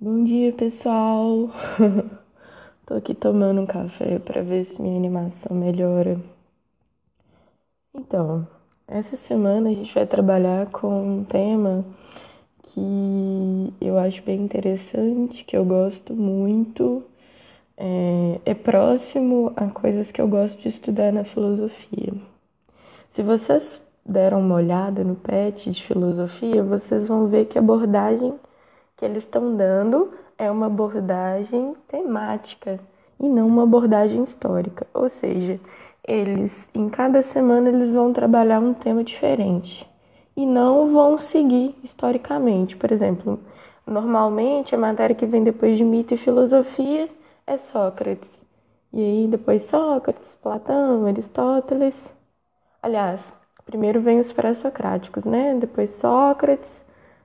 Bom dia, pessoal. Tô aqui tomando um café para ver se minha animação melhora. Então, essa semana a gente vai trabalhar com um tema que eu acho bem interessante, que eu gosto muito, é, é próximo a coisas que eu gosto de estudar na filosofia. Se vocês deram uma olhada no PET de filosofia, vocês vão ver que a abordagem que eles estão dando é uma abordagem temática e não uma abordagem histórica. Ou seja, eles em cada semana eles vão trabalhar um tema diferente e não vão seguir historicamente. Por exemplo, normalmente a matéria que vem depois de mito e filosofia é Sócrates. E aí depois Sócrates, Platão, Aristóteles. Aliás, primeiro vem os pré-socráticos, né? Depois Sócrates,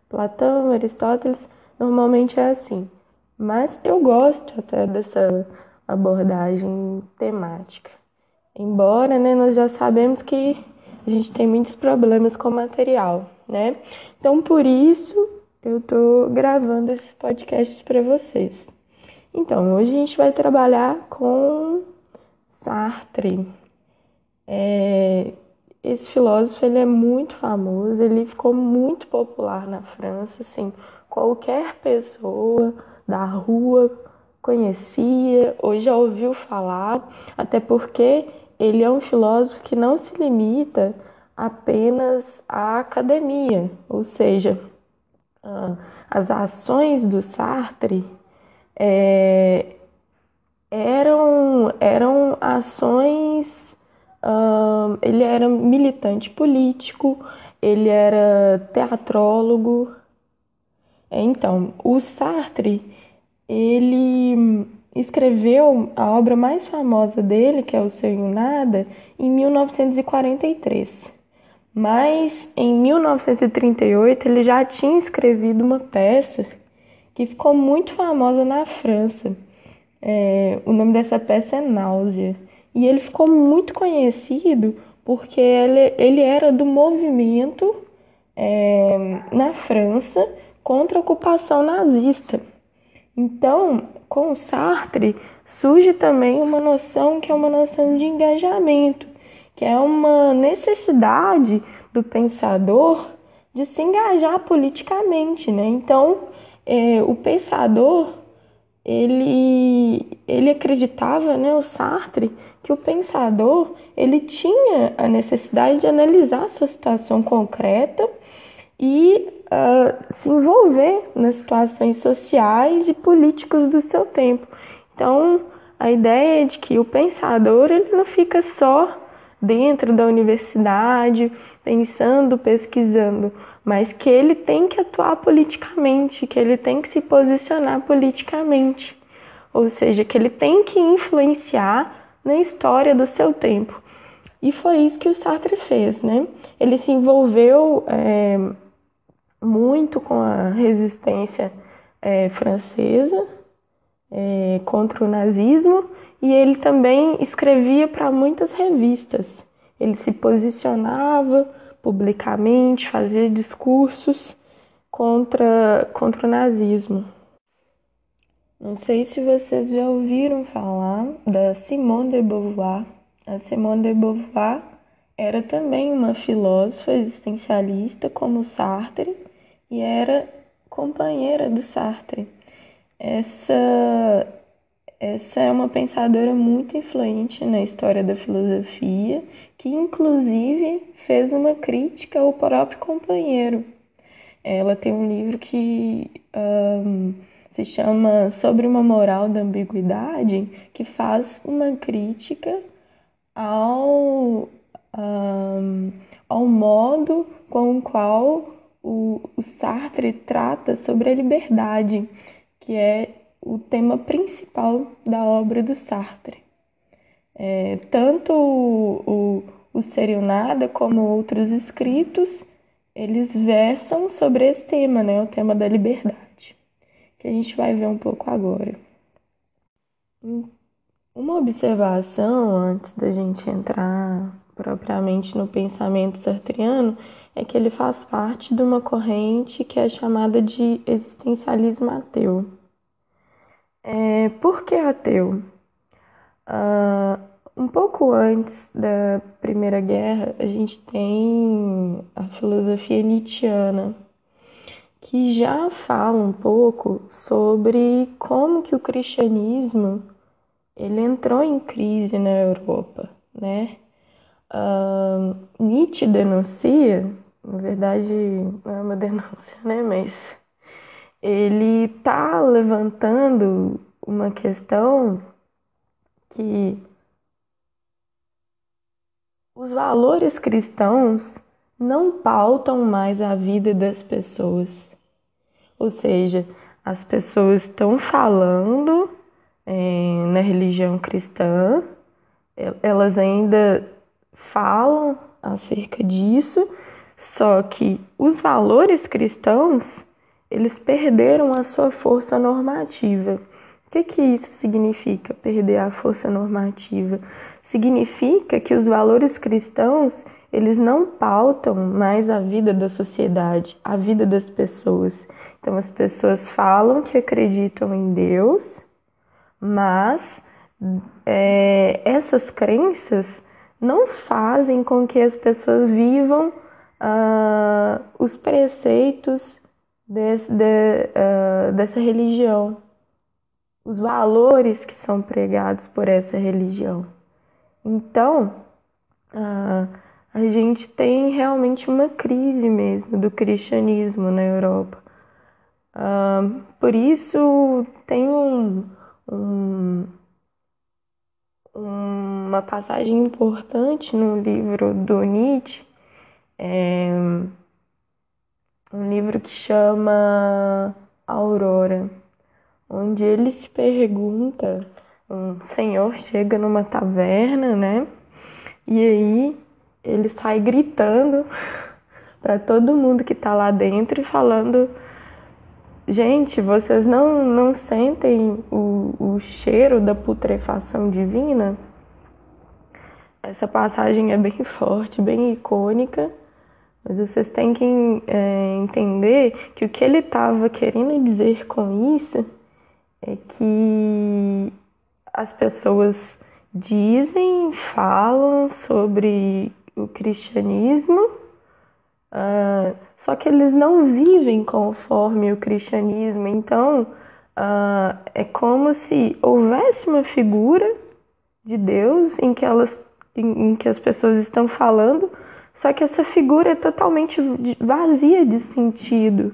Platão, Aristóteles. Normalmente é assim. Mas eu gosto até dessa abordagem temática. Embora, né, nós já sabemos que a gente tem muitos problemas com o material, né? Então, por isso, eu tô gravando esses podcasts para vocês. Então, hoje a gente vai trabalhar com Sartre. É, esse filósofo ele é muito famoso, ele ficou muito popular na França, assim, qualquer pessoa da rua conhecia ou já ouviu falar, até porque ele é um filósofo que não se limita apenas à academia, ou seja, as ações do Sartre é, eram, eram ações. ele era militante político, ele era teatrólogo, então, o Sartre, ele escreveu a obra mais famosa dele, que é o Seu Nada, em 1943. Mas em 1938 ele já tinha escrevido uma peça que ficou muito famosa na França. É, o nome dessa peça é Náusea. E ele ficou muito conhecido porque ele, ele era do movimento é, na França contra a ocupação nazista. Então, com Sartre surge também uma noção que é uma noção de engajamento, que é uma necessidade do pensador de se engajar politicamente, né? Então, é, o pensador ele, ele acreditava, né, o Sartre, que o pensador ele tinha a necessidade de analisar a sua situação concreta e uh, se envolver nas situações sociais e políticas do seu tempo. Então, a ideia é de que o pensador ele não fica só dentro da universidade, pensando, pesquisando, mas que ele tem que atuar politicamente, que ele tem que se posicionar politicamente, ou seja, que ele tem que influenciar na história do seu tempo. E foi isso que o Sartre fez, né? Ele se envolveu é, muito com a resistência é, francesa é, contra o nazismo e ele também escrevia para muitas revistas. Ele se posicionava publicamente, fazia discursos contra, contra o nazismo. Não sei se vocês já ouviram falar da Simone de Beauvoir. A Simone de Beauvoir era também uma filósofa existencialista como Sartre e era companheira do Sartre. Essa, essa é uma pensadora muito influente na história da filosofia, que inclusive fez uma crítica ao próprio companheiro. Ela tem um livro que um, se chama Sobre uma Moral da Ambiguidade, que faz uma crítica ao, um, ao modo com o qual o, o Sartre trata sobre a liberdade, que é o tema principal da obra do Sartre. É, tanto o, o, o Ser e o Nada como outros escritos, eles versam sobre esse tema, né, o tema da liberdade, que a gente vai ver um pouco agora. Uma observação antes da gente entrar propriamente no pensamento sartriano é que ele faz parte de uma corrente que é chamada de existencialismo ateu. É, por que ateu? Uh, um pouco antes da Primeira Guerra, a gente tem a filosofia nietzschiana, que já fala um pouco sobre como que o cristianismo ele entrou em crise na Europa, né? Uh, Nietzsche denuncia, na verdade não é uma denúncia, né? Mas ele está levantando uma questão que os valores cristãos não pautam mais a vida das pessoas. Ou seja, as pessoas estão falando é, na religião cristã, elas ainda falam acerca disso, só que os valores cristãos eles perderam a sua força normativa. O que, que isso significa, perder a força normativa? Significa que os valores cristãos eles não pautam mais a vida da sociedade, a vida das pessoas. Então as pessoas falam que acreditam em Deus, mas é, essas crenças não fazem com que as pessoas vivam uh, os preceitos desse, de, uh, dessa religião, os valores que são pregados por essa religião. Então, uh, a gente tem realmente uma crise mesmo do cristianismo na Europa. Uh, por isso, tem um, um, uma passagem importante no livro do Nietzsche. É, um livro que chama Aurora, onde ele se pergunta, um senhor chega numa taverna, né? E aí ele sai gritando para todo mundo que tá lá dentro e falando Gente, vocês não, não sentem o, o cheiro da putrefação divina? Essa passagem é bem forte, bem icônica mas vocês têm que é, entender que o que ele estava querendo dizer com isso é que as pessoas dizem, falam sobre o cristianismo, uh, só que eles não vivem conforme o cristianismo. Então, uh, é como se houvesse uma figura de Deus em que, elas, em, em que as pessoas estão falando só que essa figura é totalmente vazia de sentido.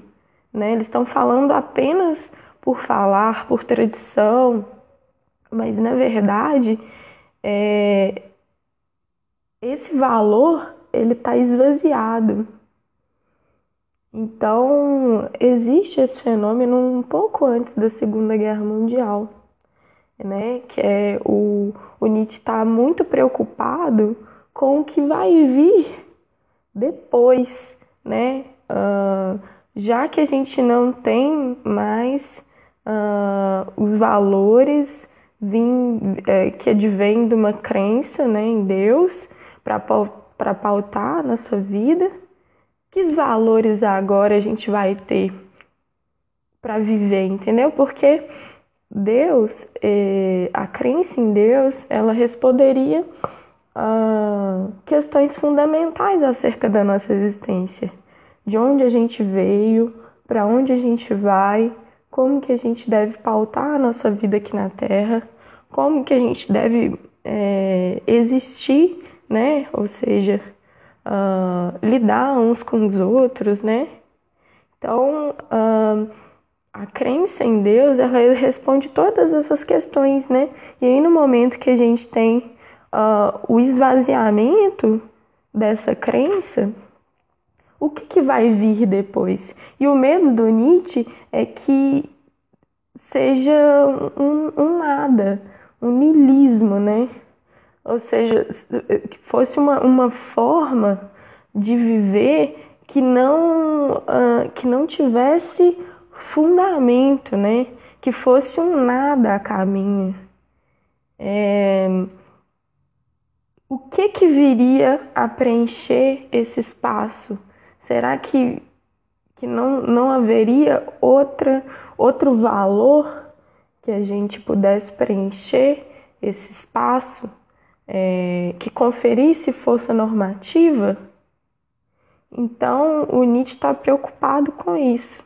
Né? Eles estão falando apenas por falar, por tradição, mas na verdade é... esse valor ele está esvaziado. Então existe esse fenômeno um pouco antes da Segunda Guerra Mundial, né? Que é o, o Nietzsche está muito preocupado com o que vai vir depois, né? Uh, já que a gente não tem mais uh, os valores vim, é, que advêm de uma crença né, em Deus para pautar a nossa vida, que valores agora a gente vai ter para viver, entendeu? Porque Deus, eh, a crença em Deus, ela responderia uh, questões fundamentais acerca da nossa existência, de onde a gente veio, para onde a gente vai, como que a gente deve pautar a nossa vida aqui na Terra, como que a gente deve é, existir, né? Ou seja, uh, lidar uns com os outros, né? Então, uh, a crença em Deus, ela responde todas essas questões, né? E aí, no momento que a gente tem uh, o esvaziamento dessa crença, o que, que vai vir depois? E o medo do Nietzsche é que seja um, um nada, um nilismo, né? Ou seja, que fosse uma, uma forma de viver que não, uh, que não tivesse fundamento, né? Que fosse um nada a caminho. É, o que que viria a preencher esse espaço? Será que, que não, não haveria outra, outro valor que a gente pudesse preencher esse espaço, é, que conferisse força normativa, então o Nietzsche está preocupado com isso.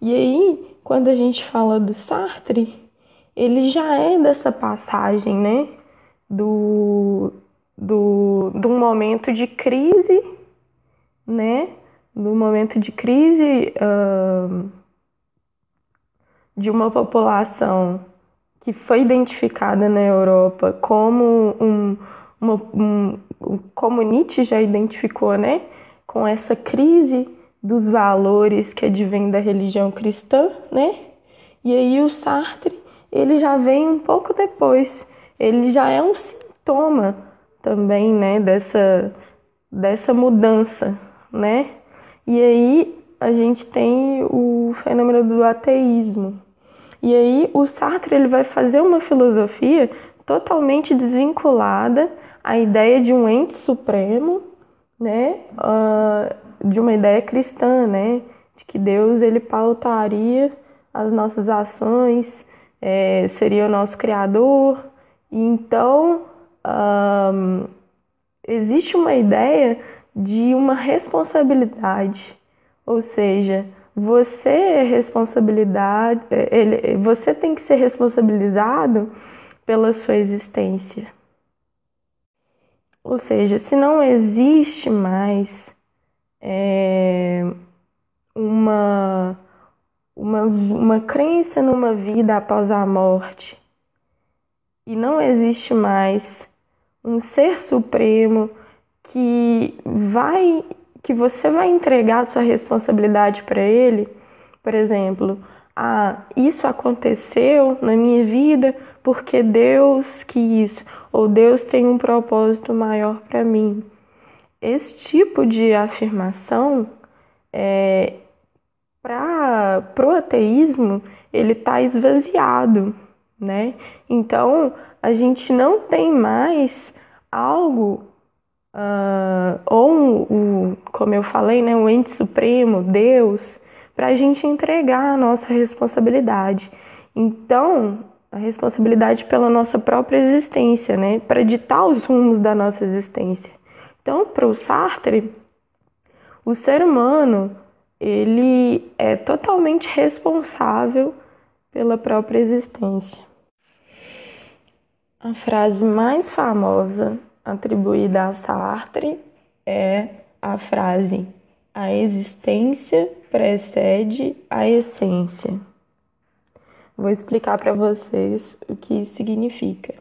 E aí, quando a gente fala do Sartre, ele já é dessa passagem, né? Do, do, do momento de crise, né? Do momento de crise uh, de uma população que foi identificada na Europa como um, uma, um, como Nietzsche já identificou, né? Com essa crise dos valores que advém da religião cristã, né? E aí o Sartre ele já vem um pouco depois. Ele já é um sintoma também, né, dessa, dessa mudança, né? E aí a gente tem o fenômeno do ateísmo. E aí o Sartre ele vai fazer uma filosofia totalmente desvinculada à ideia de um ente supremo, né? Uh, de uma ideia cristã, né? De que Deus ele pautaria as nossas ações, é, seria o nosso Criador. Então, existe uma ideia de uma responsabilidade, ou seja, você é responsabilidade, ele, você tem que ser responsabilizado pela sua existência. Ou seja, se não existe mais é, uma uma, uma crença numa vida após a morte. E não existe mais um ser supremo que vai que você vai entregar sua responsabilidade para ele, por exemplo, ah, isso aconteceu na minha vida porque Deus quis, ou Deus tem um propósito maior para mim. Esse tipo de afirmação é, para o ateísmo, ele está esvaziado, né? Então, a gente não tem mais algo, uh, ou, um, como eu falei, né, um ente supremo, Deus, para a gente entregar a nossa responsabilidade. Então, a responsabilidade pela nossa própria existência, né? Para ditar os rumos da nossa existência. Então, para o Sartre, o ser humano ele é totalmente responsável pela própria existência. A frase mais famosa atribuída a Sartre é a frase: a existência precede a essência. Vou explicar para vocês o que isso significa.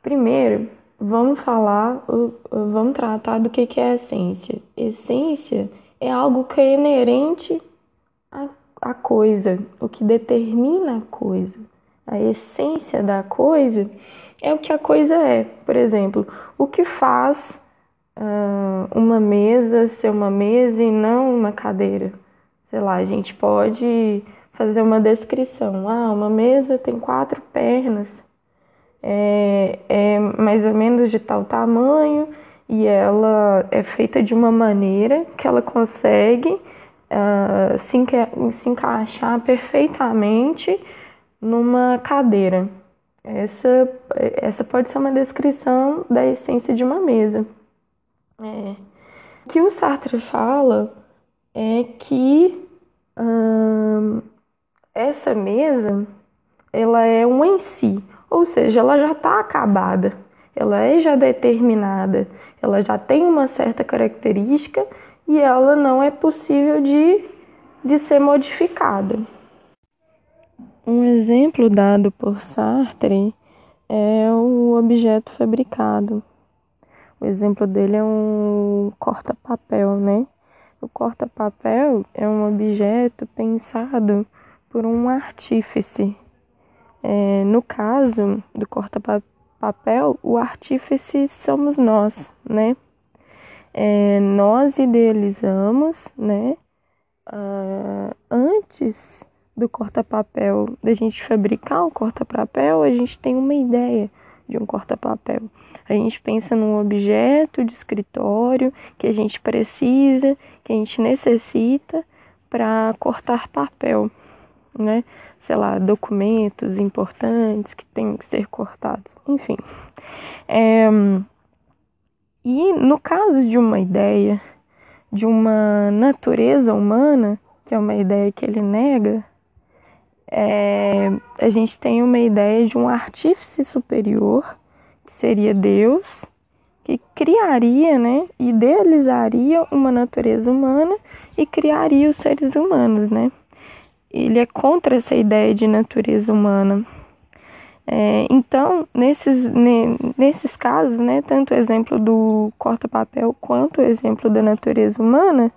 Primeiro, vamos falar, vamos tratar do que é essência. Essência é algo que é inerente à coisa, o que determina a coisa. A essência da coisa é o que a coisa é. Por exemplo, o que faz uh, uma mesa ser uma mesa e não uma cadeira? Sei lá, a gente pode fazer uma descrição. Ah, uma mesa tem quatro pernas, é, é mais ou menos de tal tamanho e ela é feita de uma maneira que ela consegue uh, se, enca se encaixar perfeitamente numa cadeira. Essa, essa pode ser uma descrição da essência de uma mesa. É. O que o Sartre fala é que hum, essa mesa ela é um em si, ou seja, ela já está acabada, ela é já determinada, ela já tem uma certa característica e ela não é possível de, de ser modificada. Um exemplo dado por Sartre é o objeto fabricado. O exemplo dele é um corta-papel, né? O corta-papel é um objeto pensado por um artífice. É, no caso do corta-papel, papel, o artífice somos nós, né? É, nós idealizamos, né? Uh, antes do corta-papel, da gente fabricar o corta-papel, a gente tem uma ideia de um corta-papel. A gente pensa num objeto de escritório que a gente precisa, que a gente necessita para cortar papel. né? Sei lá, documentos importantes que têm que ser cortados, enfim. É, e no caso de uma ideia, de uma natureza humana, que é uma ideia que ele nega, é, a gente tem uma ideia de um artífice superior, que seria Deus, que criaria, né, idealizaria uma natureza humana e criaria os seres humanos, né? Ele é contra essa ideia de natureza humana. É, então, nesses, ne, nesses casos, né, tanto o exemplo do corta-papel quanto o exemplo da natureza humana,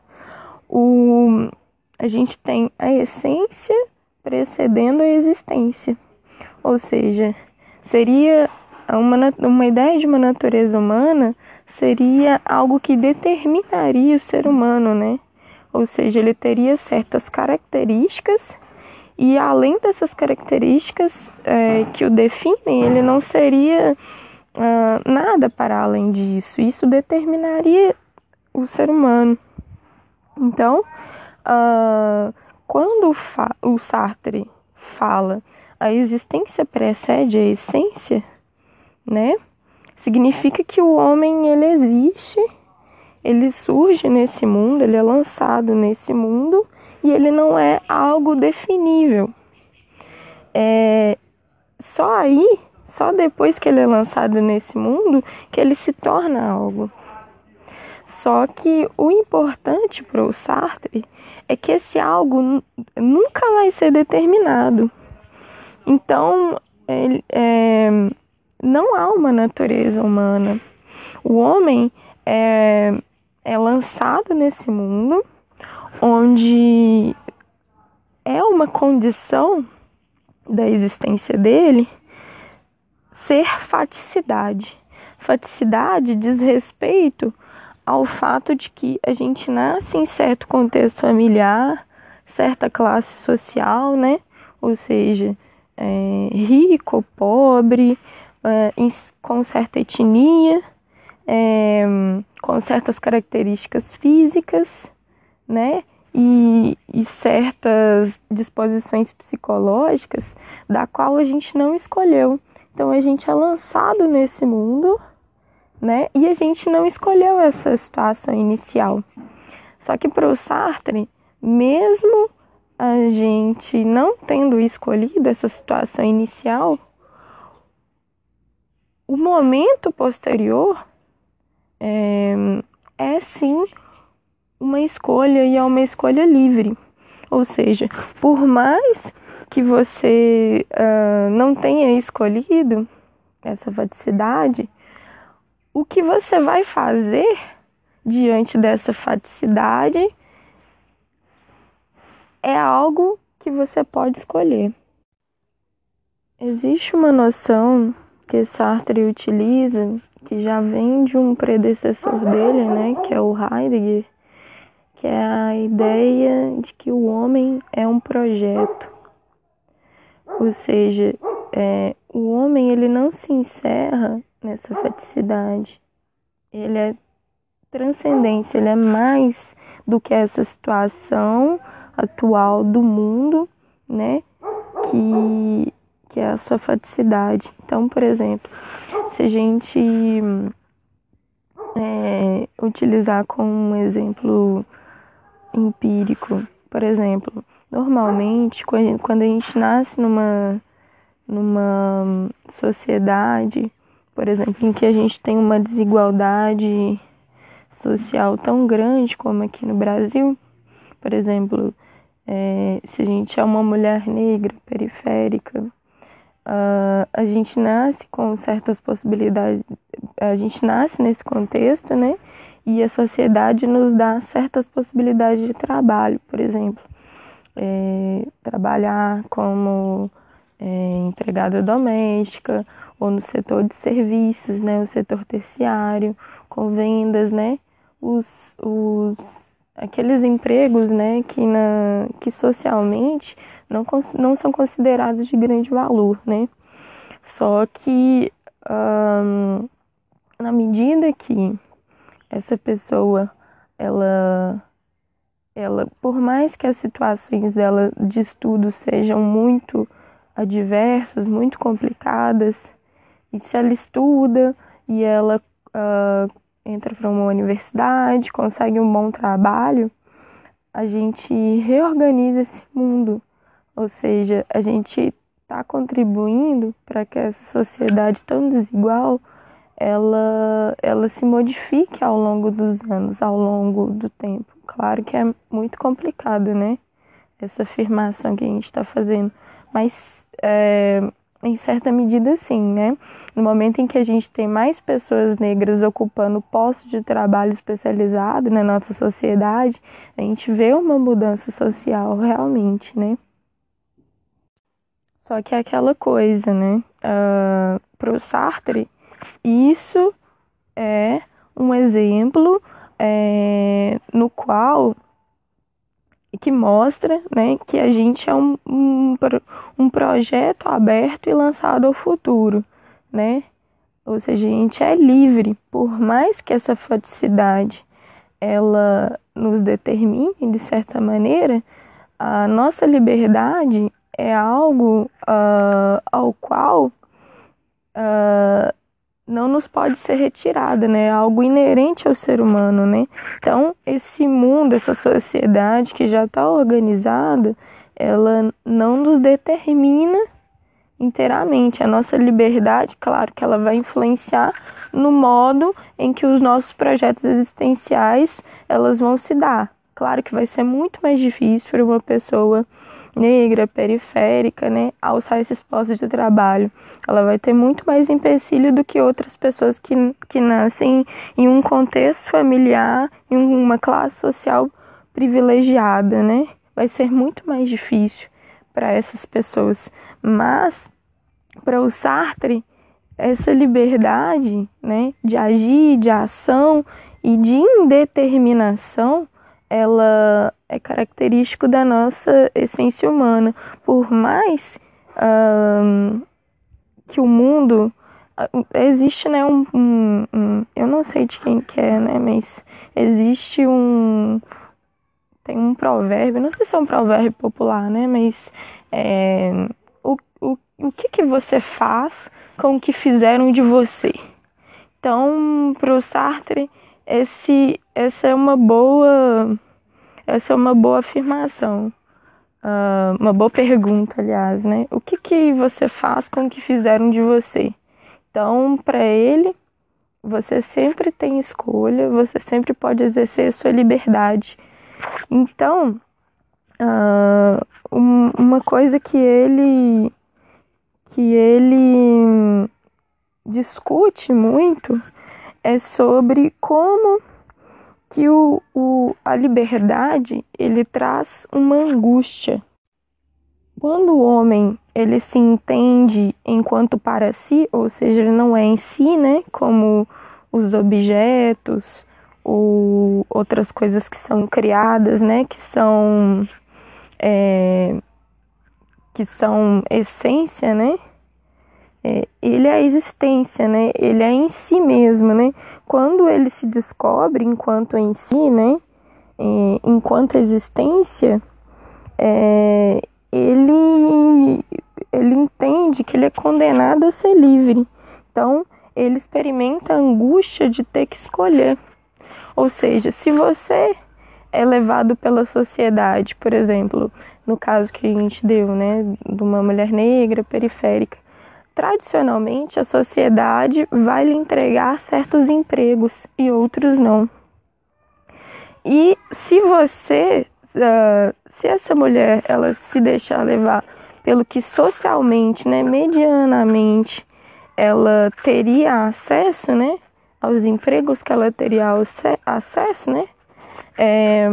o, a gente tem a essência precedendo a existência. Ou seja, seria uma, uma ideia de uma natureza humana seria algo que determinaria o ser humano, né? Ou seja, ele teria certas características e além dessas características é, que o definem, ele não seria uh, nada para além disso. Isso determinaria o ser humano. Então, uh, quando o Sartre fala a existência precede a essência, né? Significa que o homem ele existe, ele surge nesse mundo, ele é lançado nesse mundo e ele não é algo definível. É só aí, só depois que ele é lançado nesse mundo, que ele se torna algo. Só que o importante para o Sartre é que esse algo nunca vai ser determinado. Então, ele, é, não há uma natureza humana. O homem é, é lançado nesse mundo onde é uma condição da existência dele ser faticidade. Faticidade diz respeito ao fato de que a gente nasce em certo contexto familiar, certa classe social, né? Ou seja, é, rico, pobre, é, com certa etnia, é, com certas características físicas, né? E, e, certas disposições psicológicas da qual a gente não escolheu. Então a gente é lançado nesse mundo, né? E a gente não escolheu essa situação inicial. Só que para o Sartre, mesmo a gente não tendo escolhido essa situação inicial, o momento posterior é, é sim uma escolha e é uma escolha livre. Ou seja, por mais que você uh, não tenha escolhido essa faticidade, o que você vai fazer diante dessa faticidade é algo que você pode escolher. Existe uma noção que Sartre utiliza, que já vem de um predecessor dele, né, que é o Heidegger, que é a ideia de que o homem é um projeto. Ou seja, é, o homem ele não se encerra nessa faticidade. Ele é transcendência, ele é mais do que essa situação atual do mundo, né? Que, que é a sua faticidade. Então, por exemplo, se a gente é, utilizar como um exemplo empírico, por exemplo, normalmente quando a gente nasce numa, numa sociedade, por exemplo, em que a gente tem uma desigualdade social tão grande como aqui no Brasil, por exemplo, é, se a gente é uma mulher negra, periférica, uh, a gente nasce com certas possibilidades, a gente nasce nesse contexto, né? E a sociedade nos dá certas possibilidades de trabalho, por exemplo, é, trabalhar como é, empregada doméstica ou no setor de serviços, né? O setor terciário, com vendas, né? Os, os aqueles empregos né, que, na, que socialmente não, não são considerados de grande valor, né? Só que um, na medida que essa pessoa ela ela, por mais que as situações dela de estudo sejam muito adversas, muito complicadas, se ela estuda e ela uh, entra para uma universidade, consegue um bom trabalho, a gente reorganiza esse mundo, ou seja, a gente está contribuindo para que essa sociedade tão desigual ela, ela se modifique ao longo dos anos, ao longo do tempo. Claro que é muito complicado, né? Essa afirmação que a gente está fazendo, mas é, em certa medida sim, né? No momento em que a gente tem mais pessoas negras ocupando postos de trabalho especializado na nossa sociedade, a gente vê uma mudança social realmente, né? Só que é aquela coisa, né? Uh, ah, Para o Sartre, isso é um exemplo é, no qual que mostra né, que a gente é um, um, um projeto aberto e lançado ao futuro, né? Ou seja, a gente é livre, por mais que essa faticidade ela nos determine de certa maneira, a nossa liberdade é algo uh, ao qual uh, não nos pode ser retirada, né? É algo inerente ao ser humano, né? Então, esse mundo, essa sociedade que já está organizada, ela não nos determina inteiramente. A nossa liberdade, claro que ela vai influenciar no modo em que os nossos projetos existenciais elas vão se dar. Claro que vai ser muito mais difícil para uma pessoa negra, periférica, né, alçar esses postos de trabalho. Ela vai ter muito mais empecilho do que outras pessoas que, que nascem em um contexto familiar, em uma classe social privilegiada, né? Vai ser muito mais difícil para essas pessoas. Mas, para o Sartre, essa liberdade né, de agir, de ação e de indeterminação ela é característico da nossa essência humana. Por mais um, que o mundo existe né um, um, um, eu não sei de quem que é né mas existe um tem um provérbio não sei se é um provérbio popular né mas é, o, o, o que que você faz com o que fizeram de você então para o Sartre esse essa é uma boa essa é uma boa afirmação. Uh, uma boa pergunta, aliás, né? O que, que você faz com o que fizeram de você? Então, para ele, você sempre tem escolha, você sempre pode exercer a sua liberdade. Então, uh, um, uma coisa que ele que ele discute muito é sobre como que o, o, a liberdade ele traz uma angústia. Quando o homem ele se entende enquanto para si, ou seja, ele não é em si, né, como os objetos ou outras coisas que são criadas, né, que são é, que são essência, né, é, ele é a existência, né, ele é em si mesmo, né, quando ele se descobre enquanto em si, né, enquanto existência, é, ele, ele entende que ele é condenado a ser livre. Então, ele experimenta a angústia de ter que escolher. Ou seja, se você é levado pela sociedade, por exemplo, no caso que a gente deu, né, de uma mulher negra periférica, Tradicionalmente, a sociedade vai lhe entregar certos empregos e outros não. E se você, uh, se essa mulher ela se deixar levar pelo que socialmente, né, medianamente, ela teria acesso, né, aos empregos que ela teria acesso, né, é,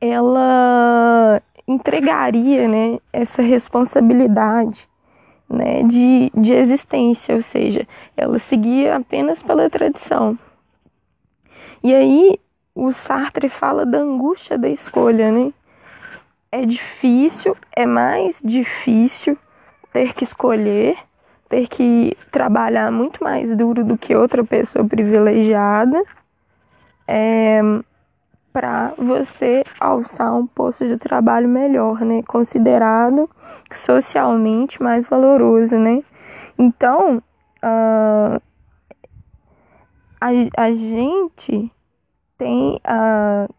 ela entregaria, né, essa responsabilidade né, de, de existência, ou seja, ela seguia apenas pela tradição. E aí o Sartre fala da angústia da escolha, né? É difícil, é mais difícil ter que escolher, ter que trabalhar muito mais duro do que outra pessoa privilegiada. É, para você alçar um posto de trabalho melhor, né? Considerado socialmente mais valoroso, né? Então, uh, a, a gente tem uh,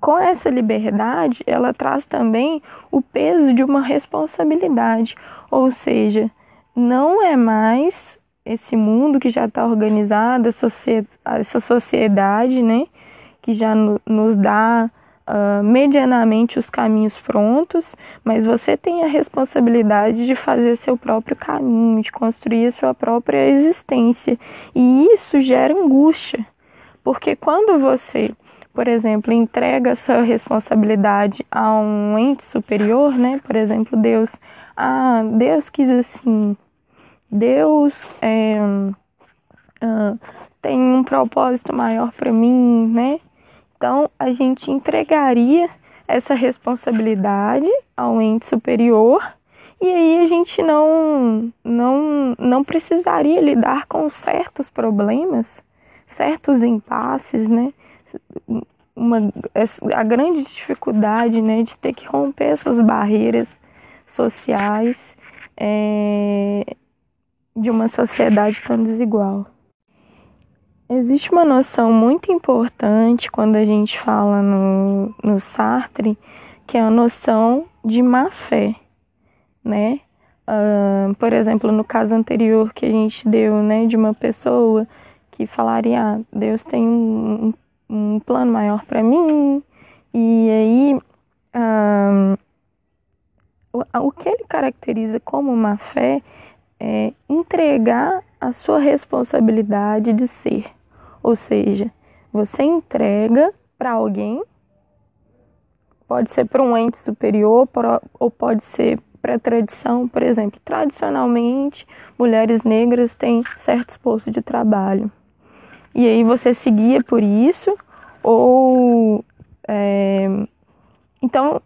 com essa liberdade, ela traz também o peso de uma responsabilidade, ou seja, não é mais esse mundo que já está organizado, essa sociedade, né, que já nos dá uh, medianamente os caminhos prontos, mas você tem a responsabilidade de fazer seu próprio caminho, de construir a sua própria existência, e isso gera angústia, porque quando você por exemplo, entrega sua responsabilidade a um ente superior, né? Por exemplo, Deus. Ah, Deus quis assim. Deus é, tem um propósito maior para mim, né? Então, a gente entregaria essa responsabilidade ao ente superior e aí a gente não, não, não precisaria lidar com certos problemas, certos impasses, né? uma, a grande dificuldade né, de ter que romper essas barreiras sociais é, de uma sociedade tão desigual. Existe uma noção muito importante quando a gente fala no, no Sartre, que é a noção de má fé, né? Uh, por exemplo, no caso anterior que a gente deu, né, de uma pessoa que falaria, ah, Deus tem um, um plano maior para mim. E aí, o, o que ele caracteriza como uma fé é entregar a sua responsabilidade de ser. Ou seja, você entrega para alguém, pode ser para um ente superior ou pode ser para a tradição, por exemplo, tradicionalmente mulheres negras têm certos postos de trabalho e aí você seguia por isso, ou. É, então,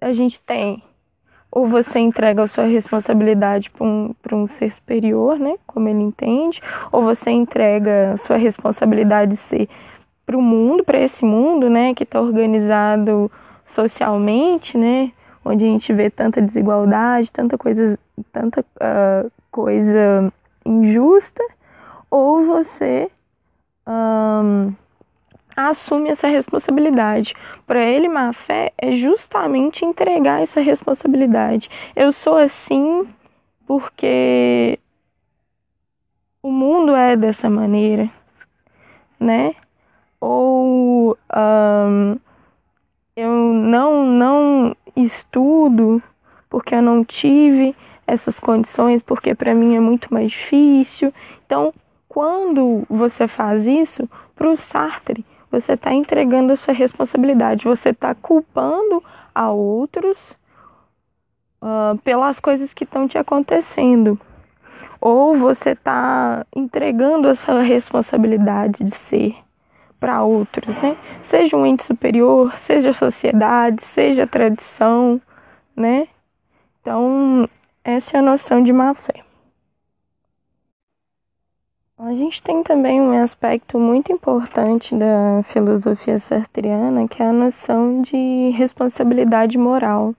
a gente tem. Ou você entrega a sua responsabilidade para um, um ser superior, né? Como ele entende, ou você entrega a sua responsabilidade de ser para o mundo, para esse mundo, né? Que está organizado socialmente, né? Onde a gente vê tanta desigualdade, tanta coisa, tanta uh, coisa injusta ou você um, assume essa responsabilidade. Para ele, má fé é justamente entregar essa responsabilidade. Eu sou assim porque o mundo é dessa maneira, né? Ou um, eu não não estudo porque eu não tive essas condições, porque para mim é muito mais difícil. Então, quando você faz isso, para o Sartre, você está entregando a sua responsabilidade, você está culpando a outros uh, pelas coisas que estão te acontecendo. Ou você está entregando a sua responsabilidade de ser para outros, né? Seja um ente superior, seja a sociedade, seja a tradição, né? Então, essa é a noção de má fé. A gente tem também um aspecto muito importante da filosofia sartriana, que é a noção de responsabilidade moral.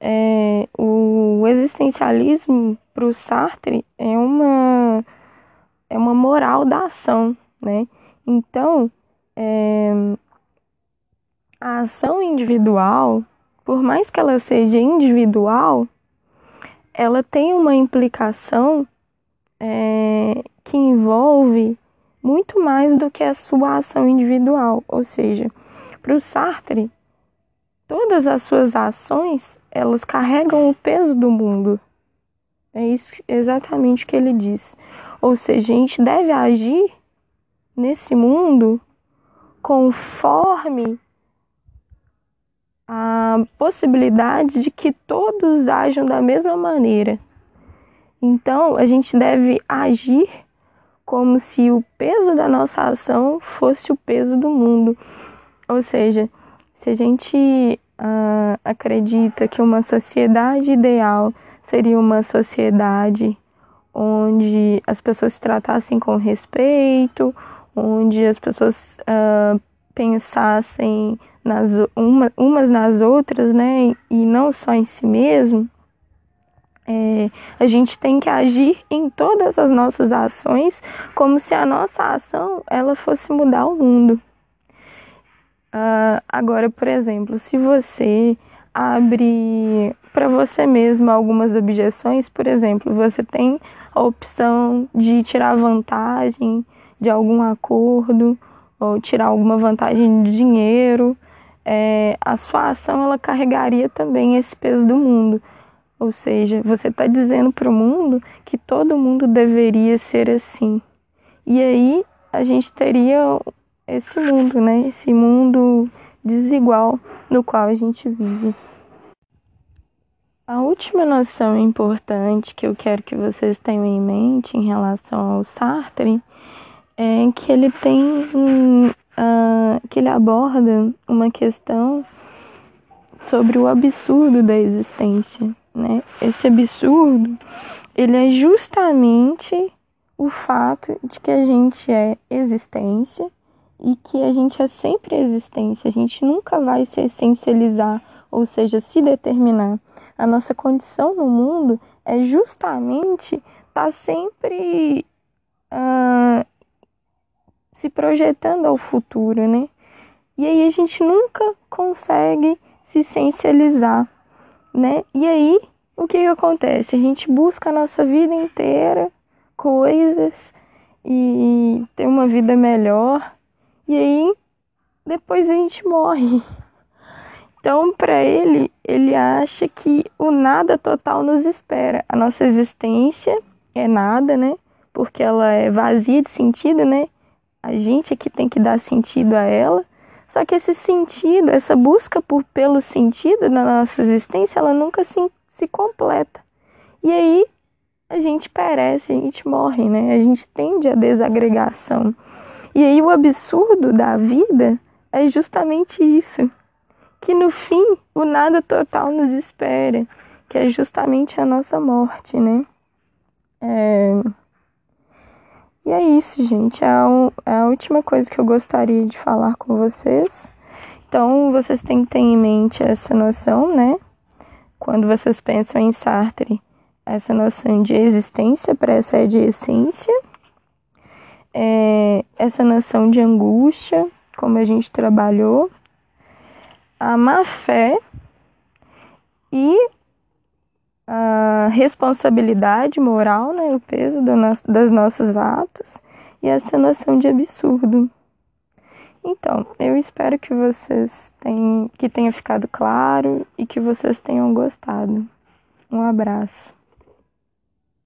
É, o existencialismo para o Sartre é uma, é uma moral da ação, né? Então, é, a ação individual, por mais que ela seja individual, ela tem uma implicação é, que envolve muito mais do que a sua ação individual. Ou seja, para o Sartre, todas as suas ações elas carregam o peso do mundo. É isso exatamente o que ele diz. Ou seja, a gente deve agir nesse mundo conforme a possibilidade de que todos ajam da mesma maneira. Então, a gente deve agir como se o peso da nossa ação fosse o peso do mundo. Ou seja, se a gente uh, acredita que uma sociedade ideal seria uma sociedade onde as pessoas se tratassem com respeito, onde as pessoas uh, pensassem nas, uma, umas nas outras, né, e não só em si mesmo, é, a gente tem que agir em todas as nossas ações como se a nossa ação ela fosse mudar o mundo. Uh, agora, por exemplo, se você abre para você mesmo algumas objeções, por exemplo, você tem a opção de tirar vantagem de algum acordo ou tirar alguma vantagem de dinheiro, é, a sua ação ela carregaria também esse peso do mundo. Ou seja, você está dizendo para o mundo que todo mundo deveria ser assim. E aí a gente teria esse mundo, né? Esse mundo desigual no qual a gente vive. A última noção importante que eu quero que vocês tenham em mente em relação ao Sartre é que ele tem uh, que ele aborda uma questão sobre o absurdo da existência, né? Esse absurdo, ele é justamente o fato de que a gente é existência e que a gente é sempre existência. A gente nunca vai se essencializar, ou seja, se determinar. A nossa condição no mundo é justamente estar tá sempre uh, se projetando ao futuro, né? E aí a gente nunca consegue se essencializar, né? E aí o que, que acontece? A gente busca a nossa vida inteira coisas e ter uma vida melhor, e aí depois a gente morre. Então, para ele, ele acha que o nada total nos espera. A nossa existência é nada, né? Porque ela é vazia de sentido, né? A gente é que tem que dar sentido a ela. Só que esse sentido, essa busca por pelo sentido na nossa existência, ela nunca se, se completa. E aí a gente perece, a gente morre, né? A gente tende à desagregação. E aí o absurdo da vida é justamente isso. Que no fim o nada total nos espera, que é justamente a nossa morte, né? É... E é isso, gente. É a, é a última coisa que eu gostaria de falar com vocês. Então, vocês têm que ter em mente essa noção, né? Quando vocês pensam em Sartre, essa noção de existência precede essência. É, essa noção de angústia, como a gente trabalhou. A má fé e a responsabilidade moral, né, o peso do no, dos nossos atos e essa noção de absurdo. Então, eu espero que vocês tenham, que tenha ficado claro e que vocês tenham gostado. Um abraço.